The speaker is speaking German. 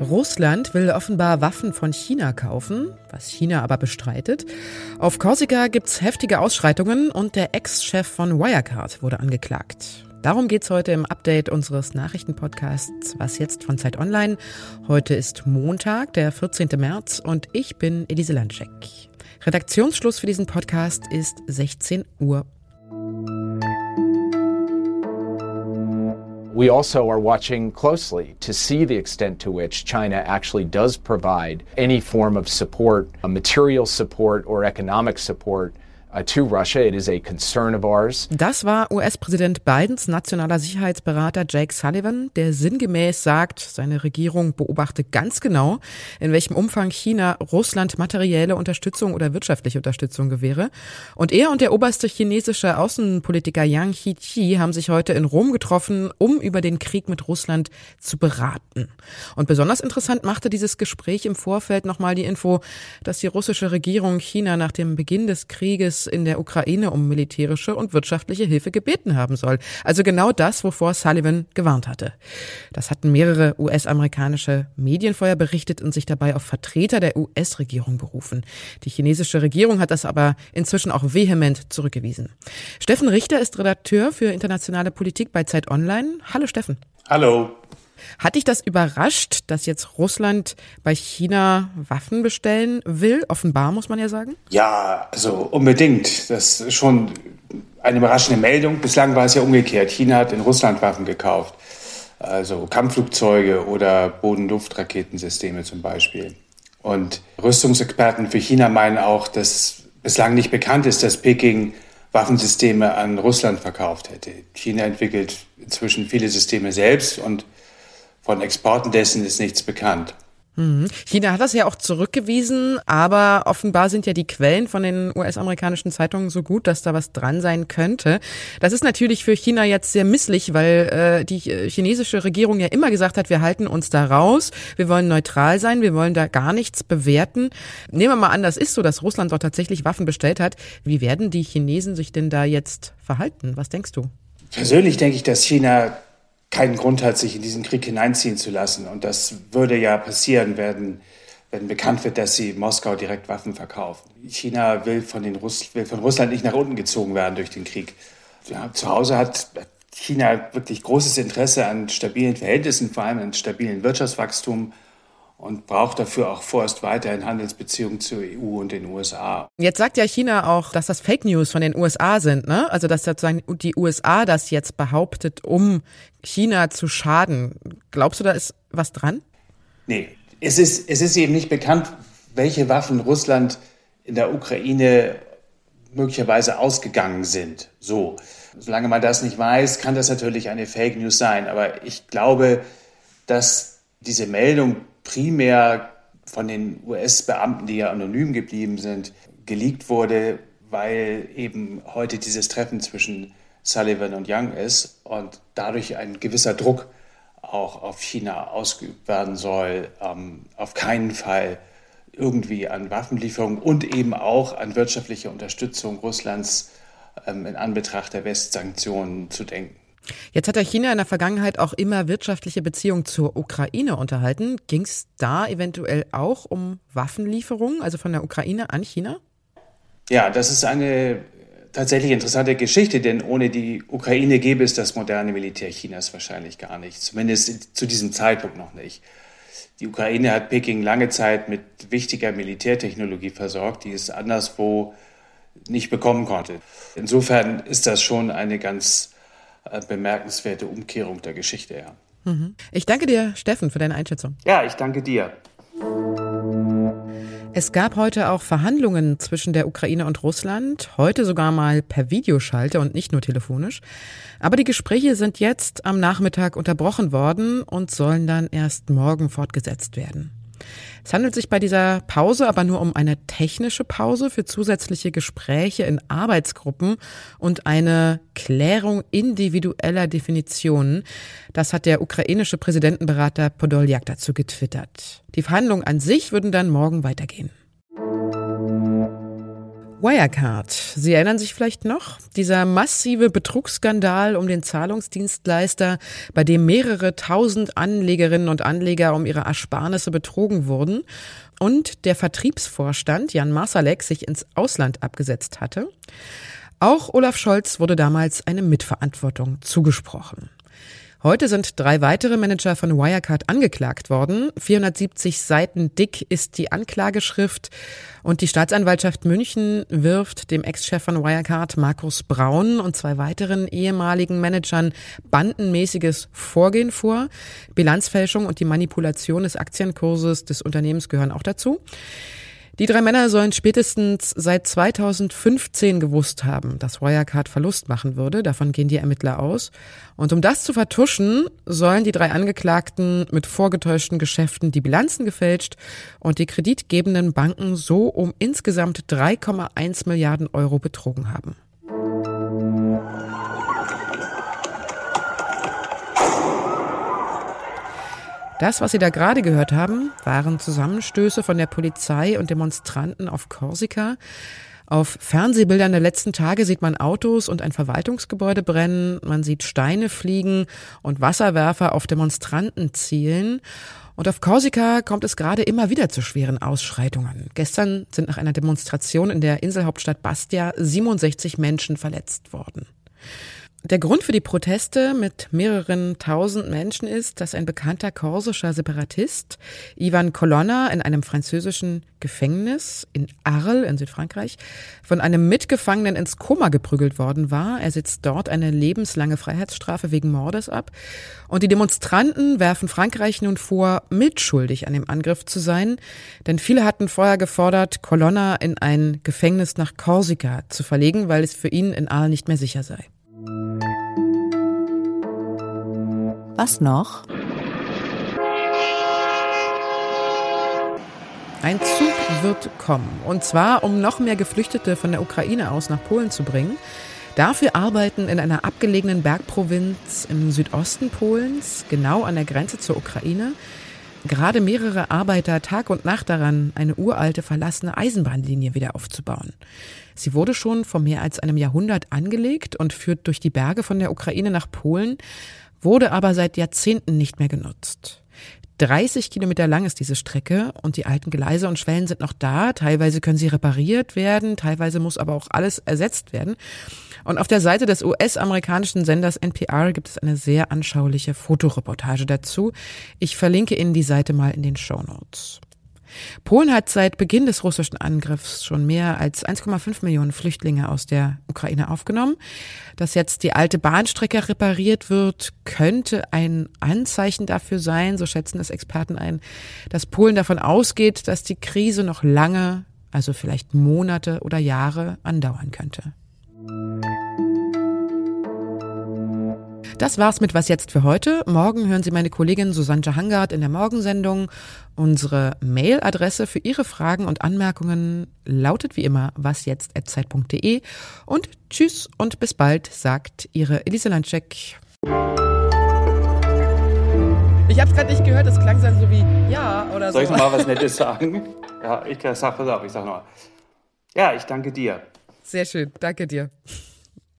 Russland will offenbar Waffen von China kaufen, was China aber bestreitet. Auf Korsika gibt's heftige Ausschreitungen und der Ex-Chef von Wirecard wurde angeklagt. Darum geht's heute im Update unseres Nachrichtenpodcasts Was jetzt von Zeit Online. Heute ist Montag, der 14. März und ich bin Elise Landscheck. Redaktionsschluss für diesen Podcast ist 16 Uhr. We also are watching closely to see the extent to which China actually does provide any form of support, material support or economic support to Russia. It is a concern of ours. Das war US-Präsident Bidens nationaler Sicherheitsberater Jake Sullivan, der sinngemäß sagt, seine Regierung beobachte ganz genau, in welchem Umfang China Russland materielle Unterstützung oder wirtschaftliche Unterstützung gewähre. Und er und der oberste chinesische Außenpolitiker Yang Hiqi haben sich heute in Rom getroffen, um über den Krieg mit Russland zu beraten. Und besonders interessant machte dieses Gespräch im Vorfeld nochmal die Info, dass die russische Regierung China nach dem Beginn des Krieges in der Ukraine um militärische und wirtschaftliche Hilfe gebeten haben soll. Also genau das, wovor Sullivan gewarnt hatte. Das hatten mehrere US-amerikanische Medien vorher berichtet und sich dabei auf Vertreter der US-Regierung berufen. Die chinesische Regierung hat das aber inzwischen auch vehement zurückgewiesen. Steffen Richter ist Redakteur für internationale Politik bei Zeit Online. Hallo Steffen. Hallo. Hat dich das überrascht, dass jetzt Russland bei China Waffen bestellen will? Offenbar, muss man ja sagen. Ja, also unbedingt. Das ist schon eine überraschende Meldung. Bislang war es ja umgekehrt. China hat in Russland Waffen gekauft. Also Kampfflugzeuge oder Boden-Luft-Raketensysteme zum Beispiel. Und Rüstungsexperten für China meinen auch, dass bislang nicht bekannt ist, dass Peking Waffensysteme an Russland verkauft hätte. China entwickelt inzwischen viele Systeme selbst und von Exporten dessen ist nichts bekannt. Mhm. China hat das ja auch zurückgewiesen, aber offenbar sind ja die Quellen von den US-amerikanischen Zeitungen so gut, dass da was dran sein könnte. Das ist natürlich für China jetzt sehr misslich, weil äh, die chinesische Regierung ja immer gesagt hat, wir halten uns da raus, wir wollen neutral sein, wir wollen da gar nichts bewerten. Nehmen wir mal an, das ist so, dass Russland dort tatsächlich Waffen bestellt hat. Wie werden die Chinesen sich denn da jetzt verhalten? Was denkst du? Persönlich denke ich, dass China keinen Grund hat, sich in diesen Krieg hineinziehen zu lassen. Und das würde ja passieren, wenn, wenn bekannt wird, dass sie Moskau direkt Waffen verkaufen. China will von, den Russ will von Russland nicht nach unten gezogen werden durch den Krieg. Ja, zu Hause hat China wirklich großes Interesse an stabilen Verhältnissen, vor allem an stabilen Wirtschaftswachstum und braucht dafür auch vorerst weiterhin Handelsbeziehungen zur EU und den USA. Jetzt sagt ja China auch, dass das Fake News von den USA sind, ne? Also dass sozusagen die USA das jetzt behauptet, um China zu schaden. Glaubst du, da ist was dran? Nee, es ist, es ist eben nicht bekannt, welche Waffen Russland in der Ukraine möglicherweise ausgegangen sind. So. Solange man das nicht weiß, kann das natürlich eine Fake News sein. Aber ich glaube, dass diese Meldung primär von den US-Beamten, die ja anonym geblieben sind, geleakt wurde, weil eben heute dieses Treffen zwischen Sullivan und Young ist und dadurch ein gewisser Druck auch auf China ausgeübt werden soll, ähm, auf keinen Fall irgendwie an Waffenlieferungen und eben auch an wirtschaftliche Unterstützung Russlands ähm, in Anbetracht der Westsanktionen zu denken. Jetzt hat ja China in der Vergangenheit auch immer wirtschaftliche Beziehungen zur Ukraine unterhalten. Ging es da eventuell auch um Waffenlieferungen, also von der Ukraine an China? Ja, das ist eine tatsächlich interessante Geschichte, denn ohne die Ukraine gäbe es das moderne Militär Chinas wahrscheinlich gar nicht, zumindest zu diesem Zeitpunkt noch nicht. Die Ukraine hat Peking lange Zeit mit wichtiger Militärtechnologie versorgt, die es anderswo nicht bekommen konnte. Insofern ist das schon eine ganz bemerkenswerte Umkehrung der Geschichte, ja. Mhm. Ich danke dir, Steffen, für deine Einschätzung. Ja, ich danke dir. Es gab heute auch Verhandlungen zwischen der Ukraine und Russland, heute sogar mal per Videoschalte und nicht nur telefonisch. Aber die Gespräche sind jetzt am Nachmittag unterbrochen worden und sollen dann erst morgen fortgesetzt werden. Es handelt sich bei dieser Pause aber nur um eine technische Pause für zusätzliche Gespräche in Arbeitsgruppen und eine Klärung individueller Definitionen. Das hat der ukrainische Präsidentenberater Podoljak dazu getwittert. Die Verhandlungen an sich würden dann morgen weitergehen. Wirecard. Sie erinnern sich vielleicht noch? Dieser massive Betrugsskandal um den Zahlungsdienstleister, bei dem mehrere tausend Anlegerinnen und Anleger um ihre Ersparnisse betrogen wurden und der Vertriebsvorstand Jan Marsalek sich ins Ausland abgesetzt hatte. Auch Olaf Scholz wurde damals eine Mitverantwortung zugesprochen. Heute sind drei weitere Manager von Wirecard angeklagt worden. 470 Seiten dick ist die Anklageschrift und die Staatsanwaltschaft München wirft dem Ex-Chef von Wirecard, Markus Braun, und zwei weiteren ehemaligen Managern bandenmäßiges Vorgehen vor. Bilanzfälschung und die Manipulation des Aktienkurses des Unternehmens gehören auch dazu. Die drei Männer sollen spätestens seit 2015 gewusst haben, dass Wirecard Verlust machen würde. Davon gehen die Ermittler aus. Und um das zu vertuschen, sollen die drei Angeklagten mit vorgetäuschten Geschäften die Bilanzen gefälscht und die kreditgebenden Banken so um insgesamt 3,1 Milliarden Euro betrogen haben. Das, was Sie da gerade gehört haben, waren Zusammenstöße von der Polizei und Demonstranten auf Korsika. Auf Fernsehbildern der letzten Tage sieht man Autos und ein Verwaltungsgebäude brennen, man sieht Steine fliegen und Wasserwerfer auf Demonstranten zielen. Und auf Korsika kommt es gerade immer wieder zu schweren Ausschreitungen. Gestern sind nach einer Demonstration in der Inselhauptstadt Bastia 67 Menschen verletzt worden. Der Grund für die Proteste mit mehreren tausend Menschen ist, dass ein bekannter korsischer Separatist, Ivan Colonna, in einem französischen Gefängnis in Arles in Südfrankreich von einem Mitgefangenen ins Koma geprügelt worden war. Er sitzt dort eine lebenslange Freiheitsstrafe wegen Mordes ab. Und die Demonstranten werfen Frankreich nun vor, mitschuldig an dem Angriff zu sein, denn viele hatten vorher gefordert, Colonna in ein Gefängnis nach Korsika zu verlegen, weil es für ihn in Arles nicht mehr sicher sei. Was noch? Ein Zug wird kommen. Und zwar, um noch mehr Geflüchtete von der Ukraine aus nach Polen zu bringen. Dafür arbeiten in einer abgelegenen Bergprovinz im Südosten Polens, genau an der Grenze zur Ukraine, gerade mehrere Arbeiter Tag und Nacht daran, eine uralte verlassene Eisenbahnlinie wieder aufzubauen. Sie wurde schon vor mehr als einem Jahrhundert angelegt und führt durch die Berge von der Ukraine nach Polen, wurde aber seit Jahrzehnten nicht mehr genutzt. 30 Kilometer lang ist diese Strecke und die alten Gleise und Schwellen sind noch da. Teilweise können sie repariert werden, teilweise muss aber auch alles ersetzt werden. Und auf der Seite des US-amerikanischen Senders NPR gibt es eine sehr anschauliche Fotoreportage dazu. Ich verlinke Ihnen die Seite mal in den Show Notes. Polen hat seit Beginn des russischen Angriffs schon mehr als 1,5 Millionen Flüchtlinge aus der Ukraine aufgenommen. Dass jetzt die alte Bahnstrecke repariert wird, könnte ein Anzeichen dafür sein, so schätzen es Experten ein, dass Polen davon ausgeht, dass die Krise noch lange, also vielleicht Monate oder Jahre andauern könnte. Das war's mit Was jetzt für heute. Morgen hören Sie meine Kollegin Susanne Hangard in der Morgensendung. Unsere Mailadresse für Ihre Fragen und Anmerkungen lautet wie immer wasjetzt.zeit.de und tschüss und bis bald, sagt Ihre Elise Landcheck. Ich habe es gerade nicht gehört, es klang dann so wie ja oder so. Soll ich noch mal was Nettes sagen? Ja, ich sag, pass auf, ich sag nochmal. Ja, ich danke dir. Sehr schön, danke dir.